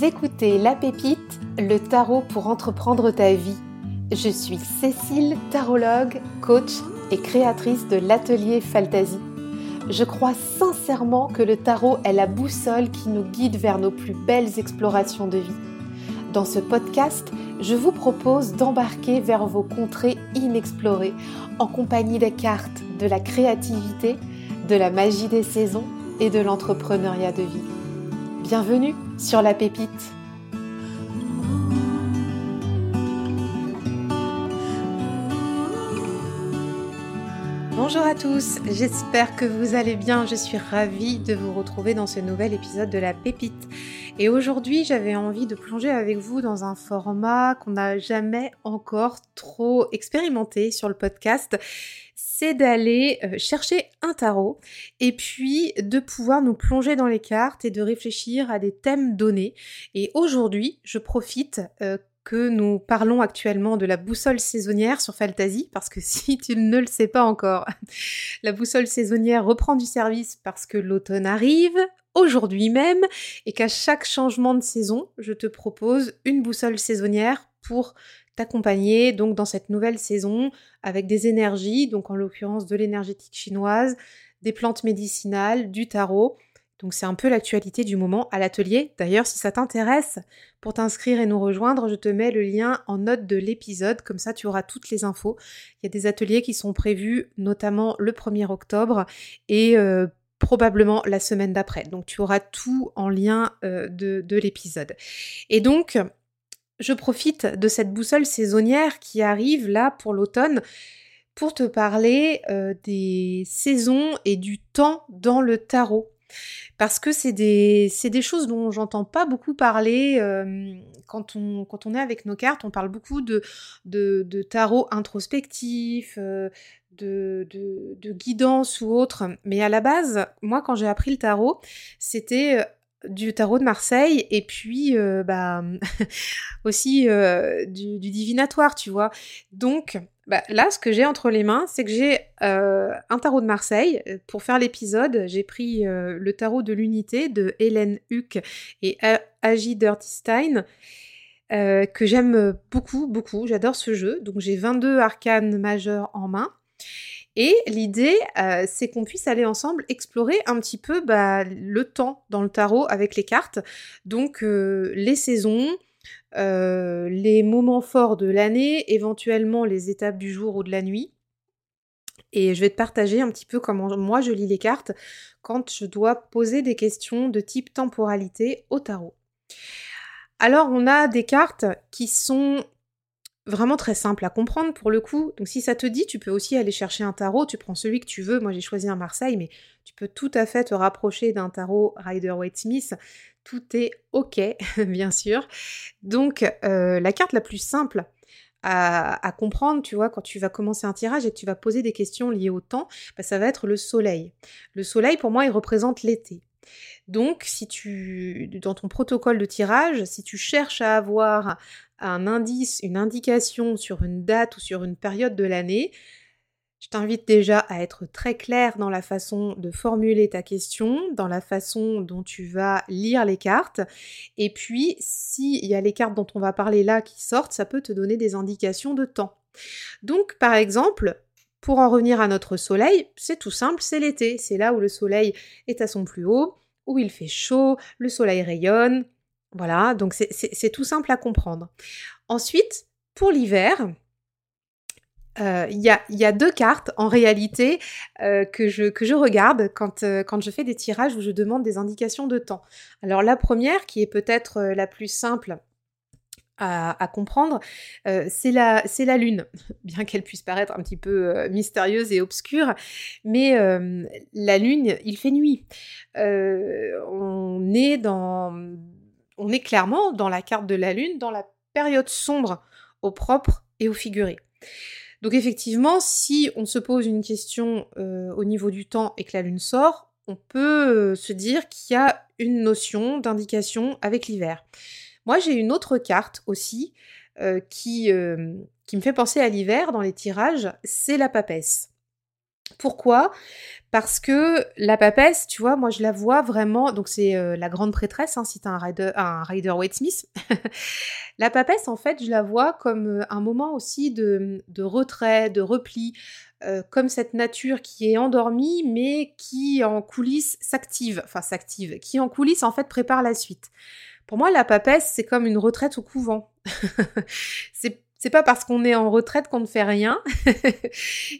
Écoutez La Pépite, le tarot pour entreprendre ta vie. Je suis Cécile, tarologue, coach et créatrice de l'atelier Fantasy. Je crois sincèrement que le tarot est la boussole qui nous guide vers nos plus belles explorations de vie. Dans ce podcast, je vous propose d'embarquer vers vos contrées inexplorées en compagnie des cartes, de la créativité, de la magie des saisons et de l'entrepreneuriat de vie. Bienvenue sur la pépite. Bonjour à tous, j'espère que vous allez bien. Je suis ravie de vous retrouver dans ce nouvel épisode de la pépite. Et aujourd'hui, j'avais envie de plonger avec vous dans un format qu'on n'a jamais encore trop expérimenté sur le podcast c'est d'aller euh, chercher un tarot et puis de pouvoir nous plonger dans les cartes et de réfléchir à des thèmes donnés. Et aujourd'hui, je profite euh, que nous parlons actuellement de la boussole saisonnière sur Fantasy, parce que si tu ne le sais pas encore, la boussole saisonnière reprend du service parce que l'automne arrive, aujourd'hui même, et qu'à chaque changement de saison, je te propose une boussole saisonnière pour t'accompagner donc dans cette nouvelle saison avec des énergies, donc en l'occurrence de l'énergétique chinoise, des plantes médicinales, du tarot. Donc c'est un peu l'actualité du moment à l'atelier. D'ailleurs, si ça t'intéresse, pour t'inscrire et nous rejoindre, je te mets le lien en note de l'épisode, comme ça tu auras toutes les infos. Il y a des ateliers qui sont prévus, notamment le 1er octobre et euh, probablement la semaine d'après. Donc tu auras tout en lien euh, de, de l'épisode. Et donc, je profite de cette boussole saisonnière qui arrive là pour l'automne pour te parler euh, des saisons et du temps dans le tarot. Parce que c'est des, des, choses dont j'entends pas beaucoup parler euh, quand, on, quand on est avec nos cartes. On parle beaucoup de, de, tarot introspectif, de, guidance ou autre. Mais à la base, moi, quand j'ai appris le tarot, c'était du tarot de Marseille et puis euh, bah, aussi euh, du, divinatoire, tu vois. Donc bah, là, ce que j'ai entre les mains, c'est que j'ai euh, un tarot de Marseille. Pour faire l'épisode, j'ai pris le tarot de l'unité de Hélène Huck et Agi Dirtystein. que j'aime beaucoup, beaucoup, j'adore ce jeu. Donc j'ai 22 arcanes majeurs en main. Et l'idée, euh, c'est qu'on puisse aller ensemble explorer un petit peu bah, le temps dans le tarot avec les cartes. Donc euh, les saisons, euh, les moments forts de l'année, éventuellement les étapes du jour ou de la nuit. Et je vais te partager un petit peu comment moi je lis les cartes quand je dois poser des questions de type temporalité au tarot. Alors on a des cartes qui sont vraiment très simple à comprendre pour le coup. Donc si ça te dit, tu peux aussi aller chercher un tarot, tu prends celui que tu veux. Moi j'ai choisi un Marseille, mais tu peux tout à fait te rapprocher d'un tarot Rider-Waite-Smith. Tout est ok, bien sûr. Donc euh, la carte la plus simple à, comprendre, tu vois, quand tu vas commencer un tirage et que tu vas poser des questions liées au temps, bah, ça va être le soleil. Le soleil, pour moi, il représente l'été. Donc, si tu, dans ton protocole de tirage, si tu cherches à avoir un indice, une indication sur une date ou sur une période de l'année, je t'invite déjà à être très clair dans la façon de formuler ta question, dans la façon dont tu vas lire les cartes. Et puis, s'il y a les cartes dont on va parler là qui sortent, ça peut te donner des indications de temps. Donc, par exemple, pour en revenir à notre soleil, c'est tout simple, c'est l'été. C'est là où le soleil est à son plus haut, où il fait chaud, le soleil rayonne, voilà, donc c'est tout simple à comprendre. Ensuite, pour l'hiver, euh, il y, a, deux cartes en réalité euh, que, je, regarde quand, euh, quand, je fais des tirages où je demande des indications de temps. Alors la première, qui est peut-être la plus simple à, comprendre, c'est la, la, lune, bien qu'elle puisse paraître un petit peu mystérieuse et obscure, mais la lune, il fait nuit. on est dans on est clairement dans la carte de la Lune, dans la période sombre au propre et au figuré. Donc effectivement, si on se pose une question euh, au niveau du temps et que la Lune sort, on peut euh, se dire qu'il y a une notion d'indication avec l'hiver. Moi, j'ai une autre carte aussi euh, qui, qui me fait penser à l'hiver dans les tirages, c'est la papesse. Pourquoi? Parce que la papesse, tu vois, moi je la vois vraiment, donc c'est euh, la grande prêtresse, hein, si t'as un rider, un rider Waite Smith. la papesse, en fait, je la vois comme euh, un moment aussi de, retrait, de repli, euh, comme cette nature qui est endormie, mais qui en coulisses s'active, enfin s'active, qui en coulisses en fait prépare la suite. Pour moi, la papesse, c'est comme une retraite au couvent. c'est c'est pas parce qu'on est en retraite qu'on ne fait rien.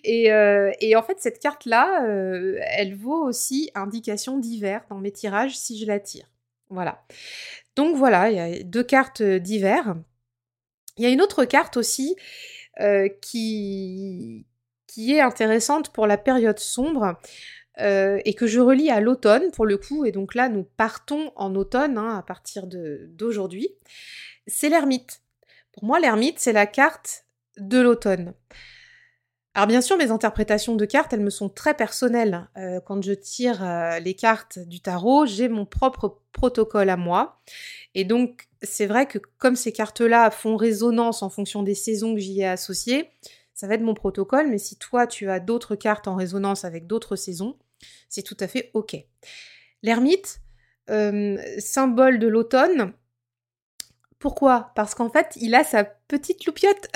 Euh, et, en fait, cette carte-là, euh, elle vaut aussi indication d'hiver dans mes tirages si je la tire. Voilà. Donc voilà, il y a deux cartes d'hiver. Il y a une autre carte aussi euh, qui, qui est intéressante pour la période sombre. Et que je relis à l'automne pour le coup, et donc là nous partons en automne hein, à partir d'aujourd'hui, c'est l'ermite. Pour moi, l'ermite, c'est la carte de l'automne. Alors bien sûr, mes interprétations de cartes, elles me sont très personnelles. Euh, quand je tire euh, les cartes du tarot, j'ai mon propre protocole à moi. Et donc, c'est vrai que comme ces cartes-là font résonance en fonction des saisons que j'y ai associées, ça va être mon protocole. Mais si toi, tu as d'autres cartes en résonance avec d'autres saisons, c'est tout à fait OK. L'ermite, symbole de l'automne, pourquoi? Parce qu'en fait, il a sa petite loupiote.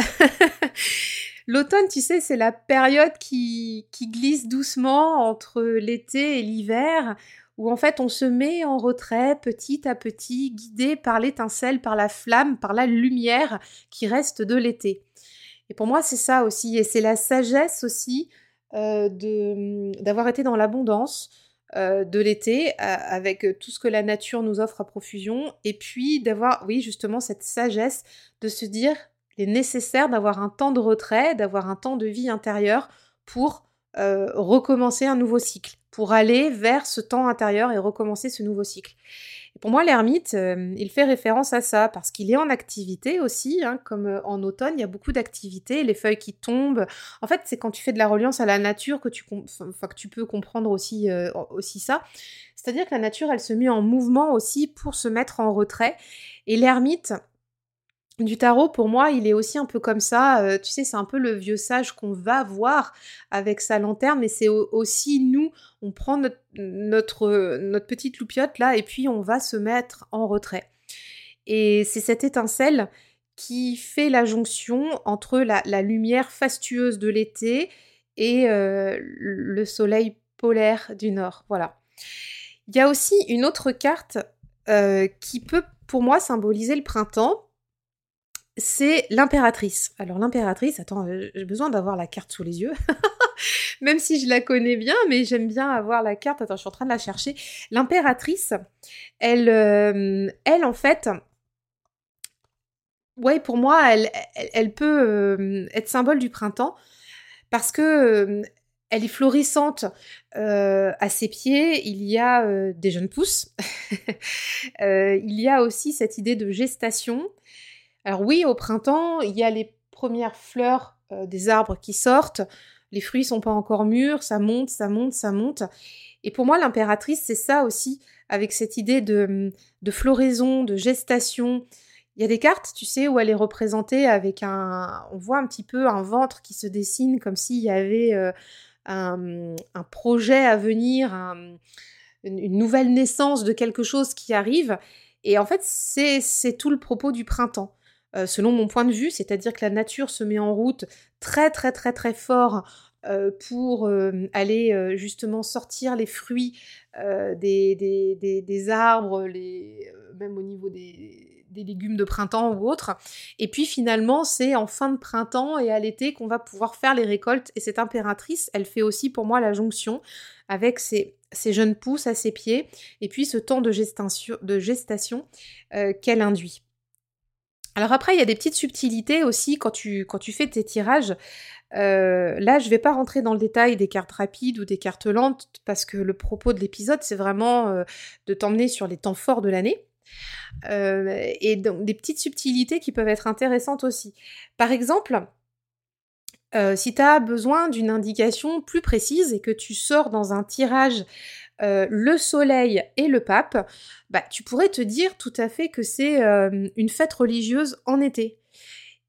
L'automne, tu sais, c'est la période qui, qui glisse doucement entre l'été et l'hiver, où en fait on se met en retrait petit à petit, guidé par l'étincelle, par la flamme, par la lumière qui reste de l'été. Et pour moi, c'est ça aussi, et c'est la sagesse aussi d'avoir été dans l'abondance, euh, de l'été, avec tout ce que la nature nous offre à profusion, et puis d'avoir, oui, justement, cette sagesse de se dire qu'il est nécessaire d'avoir un temps de retrait, d'avoir un temps de vie intérieure pour euh, recommencer un nouveau cycle, pour aller vers ce temps intérieur et recommencer ce nouveau cycle pour moi, l'ermite, euh, il fait référence à ça parce qu'il est en activité aussi, hein, comme euh, en automne, il y a beaucoup d'activités, les feuilles qui tombent. En fait, c'est quand tu fais de la reliance à la nature que tu, que tu peux comprendre aussi, euh, aussi ça. C'est-à-dire que la nature, elle se met en mouvement aussi pour se mettre en retrait. Et l'ermite, du tarot, pour moi, il est aussi un peu comme ça. Euh, tu sais, c'est un peu le vieux sage qu'on va voir avec sa lanterne, mais c'est aussi nous, on prend notre, petite loupiote là, et puis on va se mettre en retrait. Et c'est cette étincelle qui fait la jonction entre la, lumière fastueuse de l'été et euh, le soleil polaire du nord. Voilà. Il y a aussi une autre carte euh, qui peut, pour moi, symboliser le printemps c'est l'impératrice. Alors l'impératrice, attends, euh, j'ai besoin d'avoir la carte sous les yeux. Même si je la connais bien, mais j'aime bien avoir la carte. Attends, je suis en train de la chercher. L'impératrice, elle, euh, elle en fait, ouais, pour moi, elle, elle, peut euh, être symbole du printemps parce que elle est florissante à ses pieds. Il y a des jeunes pousses. il y a aussi cette idée de gestation. Alors oui, au printemps, il y a les premières fleurs euh, des arbres qui sortent, les fruits sont pas encore mûrs, ça monte, ça monte, ça monte. Et pour moi, l'impératrice, c'est ça aussi, avec cette idée de, floraison, de gestation. Il y a des cartes, tu sais, où elle est représentée avec un... On voit un petit peu un ventre qui se dessine comme s'il y avait euh, un, projet à venir, une nouvelle naissance de quelque chose qui arrive. Et en fait, c'est tout le propos du printemps. Euh, selon mon point de vue, c'est-à-dire que la nature se met en route très très très très fort euh, pour euh, aller justement sortir les fruits des, arbres, même au niveau des, légumes de printemps ou autres. Et puis finalement, c'est en fin de printemps et à l'été qu'on va pouvoir faire les récoltes. Et cette impératrice, elle fait aussi pour moi la jonction avec ces, ces jeunes pousses à ses pieds et puis ce temps de gestation qu'elle induit. Alors après, il y a des petites subtilités aussi quand tu, fais tes tirages. Euh, là, je ne vais pas rentrer dans le détail des cartes rapides ou des cartes lentes parce que le propos de l'épisode, c'est vraiment euh, de t'emmener sur les temps forts de l'année. Euh, et donc des petites subtilités qui peuvent être intéressantes aussi. Par exemple, si tu as besoin d'une indication plus précise et que tu sors dans un tirage euh, le soleil et le pape, bah, tu pourrais te dire tout à fait que c'est euh, une fête religieuse en été.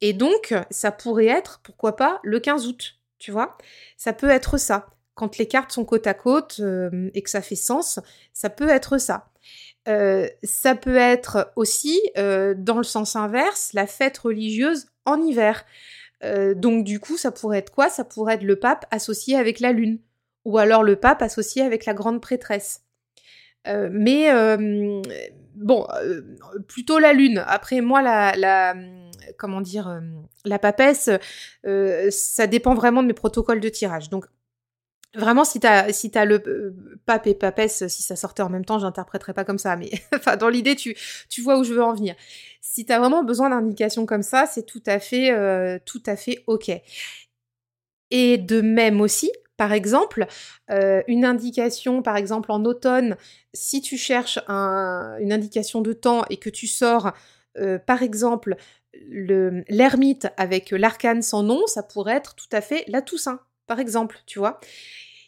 Et donc, ça pourrait être, pourquoi pas, le 15 août, tu vois Ça peut être ça. quand les cartes sont côte à côte et que ça fait sens, ça peut être ça. ça peut être aussi, dans le sens inverse, la fête religieuse en hiver. Donc du coup, ça pourrait être quoi? Ça pourrait être le pape associé avec la lune, ou alors le pape associé avec la grande prêtresse. mais bon, plutôt la lune. Après, moi, la, comment dire, la papesse, ça dépend vraiment de mes protocoles de tirage. Donc, Vraiment, si t'as si as le pape et papesse, si ça sortait en même temps, j'interpréterais pas comme ça, mais enfin dans l'idée, tu tu vois où je veux en venir. Si t'as vraiment besoin d'indications comme ça, c'est tout à fait tout à fait ok. Et de même aussi, par exemple, une indication, par exemple en automne, si tu cherches une indication de temps et que tu sors, par exemple, l'ermite avec l'arcane sans nom, ça pourrait être tout à fait la Toussaint, par exemple, tu vois.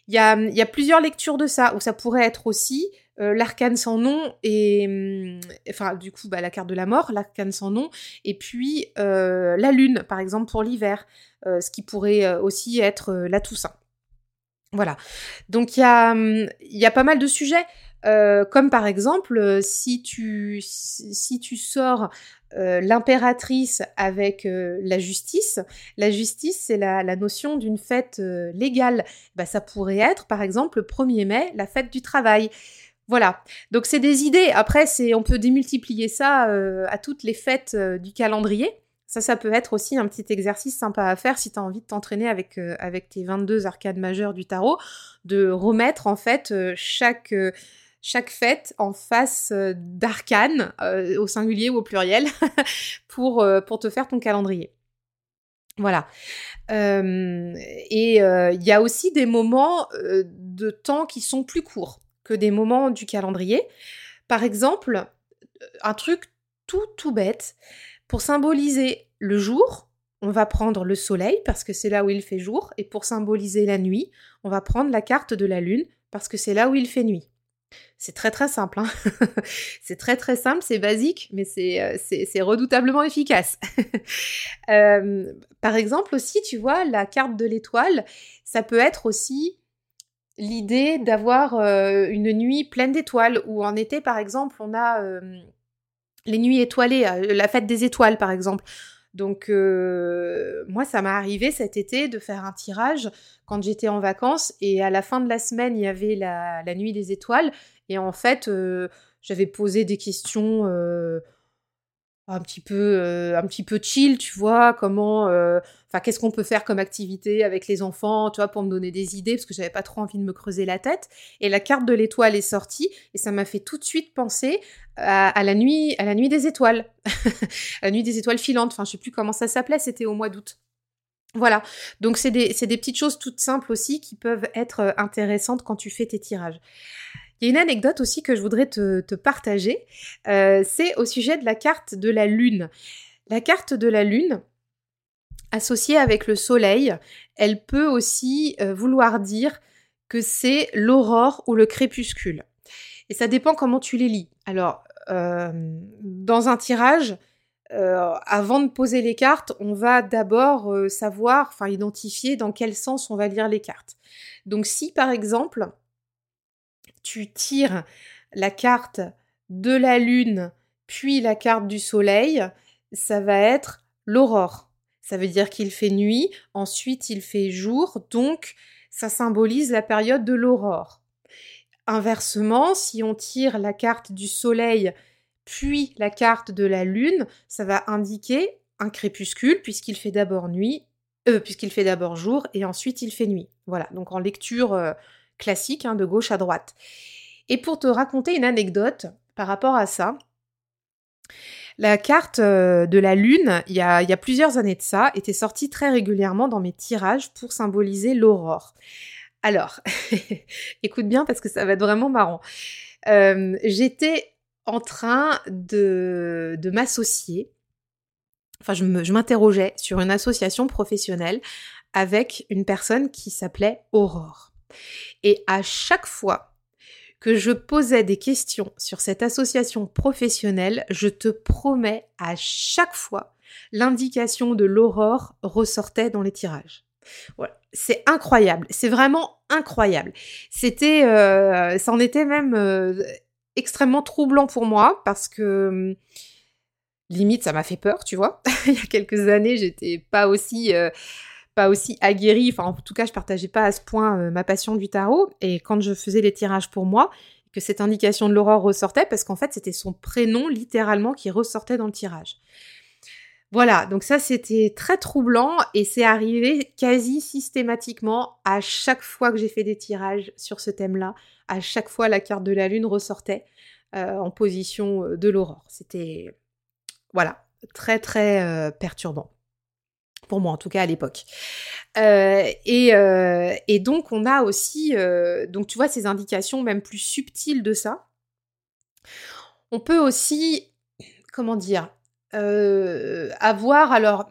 Il y a, plusieurs lectures de ça, où ça pourrait être aussi l'arcane sans nom et hum, enfin du coup bah, la carte de la mort, l'arcane sans nom, et puis la lune par exemple pour l'hiver, ce qui pourrait aussi être la Toussaint. Voilà. Donc il y a, y a pas mal de sujets. Euh, comme par exemple, euh, si tu, si tu sors euh, l'impératrice avec la justice, la justice c'est la, la, notion d'une fête légale. Bah, ça pourrait être par exemple le 1er mai, la fête du travail. Voilà. Donc c'est des idées. Après, c'est on peut démultiplier ça à toutes les fêtes du calendrier. Ça, ça peut être aussi un petit exercice sympa à faire si tu as envie de t'entraîner avec, avec tes 22 arcades majeures du tarot, de remettre en fait chaque, chaque fête en face d'arcane, au singulier ou au pluriel, pour, pour te faire ton calendrier. Voilà. et il y a aussi des moments de temps qui sont plus courts que des moments du calendrier. Par exemple, un truc tout tout bête, pour symboliser le jour, on va prendre le soleil parce que c'est là où il fait jour, et pour symboliser la nuit, on va prendre la carte de la lune parce que c'est là où il fait nuit. C'est très très simple, hein c'est très très simple, c'est basique, mais c'est, euh, redoutablement efficace. Euh, par exemple aussi, tu vois, la carte de l'étoile, ça peut être aussi l'idée d'avoir euh, une nuit pleine d'étoiles, ou en été par exemple, on a les nuits étoilées, la fête des étoiles par exemple. Donc euh, moi, ça m'est arrivé cet été de faire un tirage quand j'étais en vacances et à la fin de la semaine, il y avait la, nuit des étoiles. Et en fait, euh, j'avais posé des questions un petit peu euh, un petit peu chill tu vois comment euh, qu'est-ce qu'on peut faire comme activité avec les enfants tu vois pour me donner des idées parce que j'avais pas trop envie de me creuser la tête. Et la carte de l'étoile est sortie et ça m'a fait tout de suite penser à, la nuit à la nuit des étoiles. La nuit des étoiles filantes enfin je sais plus comment ça s'appelait c'était au mois d'août. Voilà, donc c'est des, des, petites choses toutes simples aussi qui peuvent être euh, intéressantes quand tu fais tes tirages. Il y a une anecdote aussi que je voudrais te, partager. Euh, c'est au sujet de la carte de la Lune. La carte de la Lune, associée avec le Soleil, elle peut aussi euh, vouloir dire que c'est l'aurore ou le crépuscule. Et ça dépend comment tu les lis. Alors, euh, dans un tirage, avant de poser les cartes, on va d'abord savoir, enfin identifier dans quel sens on va lire les cartes. Donc si par exemple, tu tires la carte de la lune, puis la carte du soleil, ça va être l'aurore. Ça veut dire qu'il fait nuit, ensuite il fait jour, donc ça symbolise la période de l'aurore. Inversement, si on tire la carte du soleil, puis la carte de la lune, ça va indiquer un crépuscule, puisqu'il fait d'abord nuit, euh, puisqu'il fait d'abord jour, et ensuite il fait nuit. Voilà, donc en lecture euh, classique, hein, de gauche à droite. Et pour te raconter une anecdote par rapport à ça, la carte euh, de la Lune, il y, a, plusieurs années de ça, était sortie très régulièrement dans mes tirages pour symboliser l'aurore. Alors, écoute bien parce que ça va être vraiment marrant. Euh, j'étais en train de, de m'associer, enfin je m'interrogeais sur une association professionnelle avec une personne qui s'appelait Aurore. Et à chaque fois que je posais des questions sur cette association professionnelle, je te promets à chaque fois, l'indication de l'aurore ressortait dans les tirages. Voilà. C'est incroyable. C'est vraiment incroyable. C'était, euh, ça en était même euh, extrêmement troublant pour moi parce que limite ça m'a fait peur, tu vois. Il y a quelques années, j'étais pas aussi euh, pas aussi aguerrie, enfin en tout cas, je partageais pas à ce point ma passion du tarot et quand je faisais les tirages pour moi, que cette indication de l'aurore ressortait parce qu'en fait, c'était son prénom littéralement qui ressortait dans le tirage. Voilà, donc ça c'était très troublant et c'est arrivé quasi systématiquement à chaque fois que j'ai fait des tirages sur ce thème-là. À chaque fois la carte de la lune ressortait euh, en position euh, de l'aurore. C'était voilà très très euh, perturbant pour moi en tout cas à l'époque. et, et, donc on a aussi donc tu vois ces indications même plus subtiles de ça. On peut aussi comment dire euh, avoir alors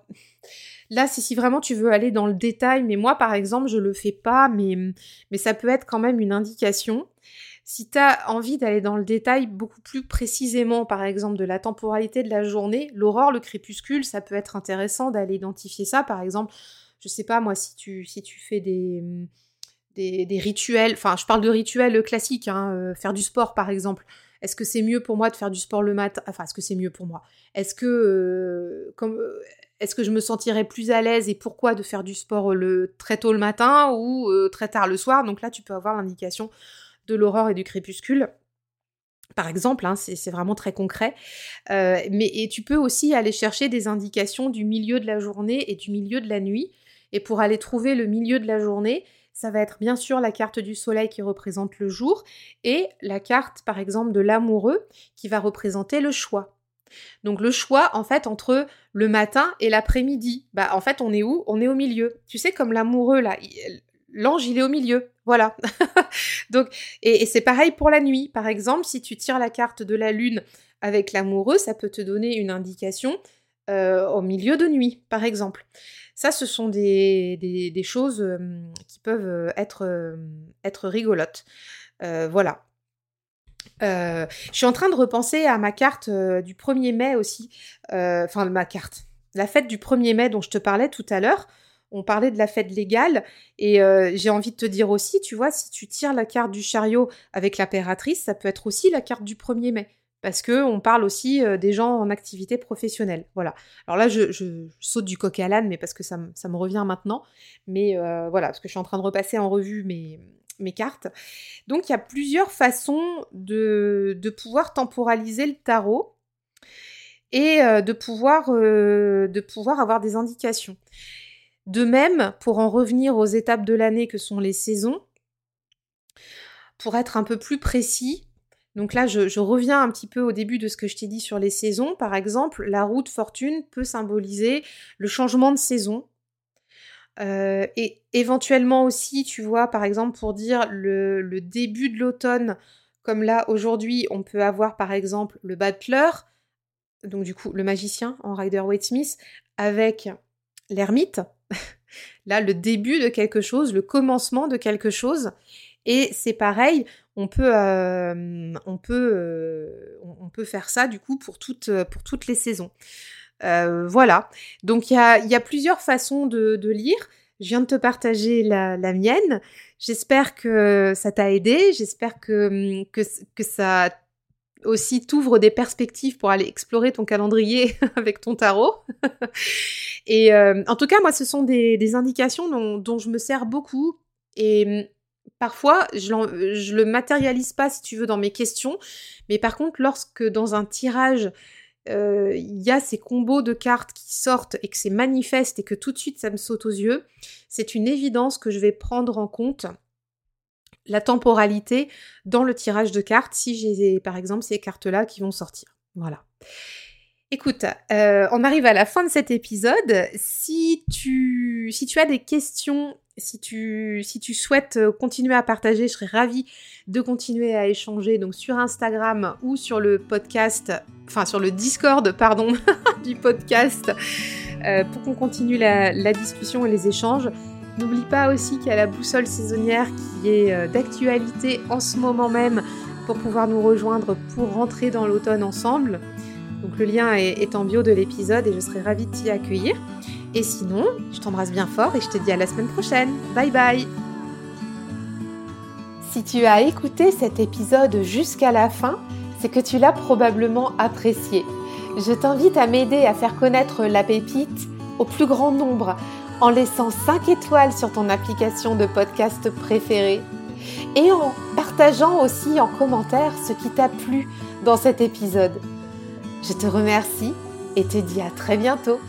là c'est si vraiment tu veux aller dans le détail mais moi par exemple je le fais pas mais mais ça peut être quand même une indication si tu as envie d'aller dans le détail beaucoup plus précisément, par exemple, de la temporalité de la journée, l'aurore, le crépuscule, ça peut être intéressant d'aller identifier ça. Par exemple, je sais pas moi, si tu, fais des, rituels, enfin, je parle de rituels classiques, hein, euh, faire du sport par exemple. Est-ce que c'est mieux pour moi de faire du sport le matin Enfin, est-ce que c'est mieux pour moi? Est-ce que, euh, comme, euh, est-ce que je me sentirais plus à l'aise et pourquoi de faire du sport le très tôt le matin ou très tard le soir? Donc là, tu peux avoir l'indication de l'aurore et du crépuscule. Par exemple, hein, c'est vraiment très concret. mais et tu peux aussi aller chercher des indications du milieu de la journée et du milieu de la nuit. Et pour aller trouver le milieu de la journée, ça va être bien sûr la carte du soleil qui représente le jour et la carte par exemple de l'amoureux qui va représenter le choix. Donc le choix en fait entre le matin et l'après-midi. Bah en fait on est où? On est au milieu. Tu sais comme l'amoureux là, l'ange il est au milieu. Voilà. Donc et, c'est pareil pour la nuit. Par exemple, si tu tires la carte de la lune avec l'amoureux, ça peut te donner une indication euh, au milieu de nuit, par exemple. Ça, ce sont des, choses qui peuvent être, être rigolotes. voilà. je suis en train de repenser à ma carte du 1er mai aussi. Enfin, ma carte. La fête du 1er mai dont je te parlais tout à l'heure. On parlait de la fête légale. Et j'ai envie de te dire aussi, tu vois, si tu tires la carte du chariot avec l'impératrice, ça peut être aussi la carte du 1er mai parce que on parle aussi euh, des gens en activité professionnelle. Voilà. Alors là, je, saute du coq à l'âne, mais parce que ça, me revient maintenant. Mais euh, voilà, parce que je suis en train de repasser en revue mes, cartes. Donc il y a plusieurs façons de, pouvoir temporaliser le tarot et euh, de pouvoir avoir des indications. De même, pour en revenir aux étapes de l'année que sont les saisons, pour être un peu plus précis, donc là, je, reviens un petit peu au début de ce que je t'ai dit sur les saisons. Par exemple, la roue de fortune peut symboliser le changement de saison. Euh, et éventuellement aussi, tu vois, par exemple, pour dire le, début de l'automne, comme là, aujourd'hui, on peut avoir par exemple le Butler, donc du coup, le magicien en Rider-Waite Smith, avec l'ermite. là, le début de quelque chose, le commencement de quelque chose. Et c'est pareil, on peut, euh, on, peut, euh, on peut faire ça du coup pour toutes, pour toutes les saisons. Euh, voilà, donc il y a, plusieurs façons de, lire. Je viens de te partager la, mienne. J'espère que ça t'a aidé. J'espère que, que, que ça aussi t'ouvre des perspectives pour aller explorer ton calendrier avec ton tarot. et en tout cas, moi, ce sont des, indications dont, je me sers beaucoup. Et parfois, je, le matérialise pas, si tu veux, dans mes questions. Mais par contre, lorsque dans un tirage, euh, il y a ces combos de cartes qui sortent et que c'est manifeste et que tout de suite ça me saute aux yeux, c'est une évidence que je vais prendre en compte la temporalité dans le tirage de cartes si j'ai par exemple ces cartes-là qui vont sortir. Voilà. Écoute, euh, on arrive à la fin de cet épisode. Si tu, as des questions si tu, si tu souhaites euh, continuer à partager, je serais ravie de continuer à échanger donc sur Instagram ou sur le podcast, enfin sur le Discord, pardon, du podcast, euh, pour qu'on continue la, discussion et les échanges. N'oublie pas aussi qu'il y a la boussole saisonnière qui est euh, d'actualité en ce moment même pour pouvoir nous rejoindre pour rentrer dans l'automne ensemble. Donc le lien est, est en bio de l'épisode et je serai ravie de t'y accueillir. Et sinon, je t'embrasse bien fort et je te dis à la semaine prochaine. Bye bye Si tu as écouté cet épisode jusqu'à la fin, c'est que tu l'as probablement apprécié. Je t'invite à m'aider à faire connaître la pépite au plus grand nombre en laissant 5 étoiles sur ton application de podcast préférée et en partageant aussi en commentaire ce qui t'a plu dans cet épisode. Je te remercie et te dis à très bientôt.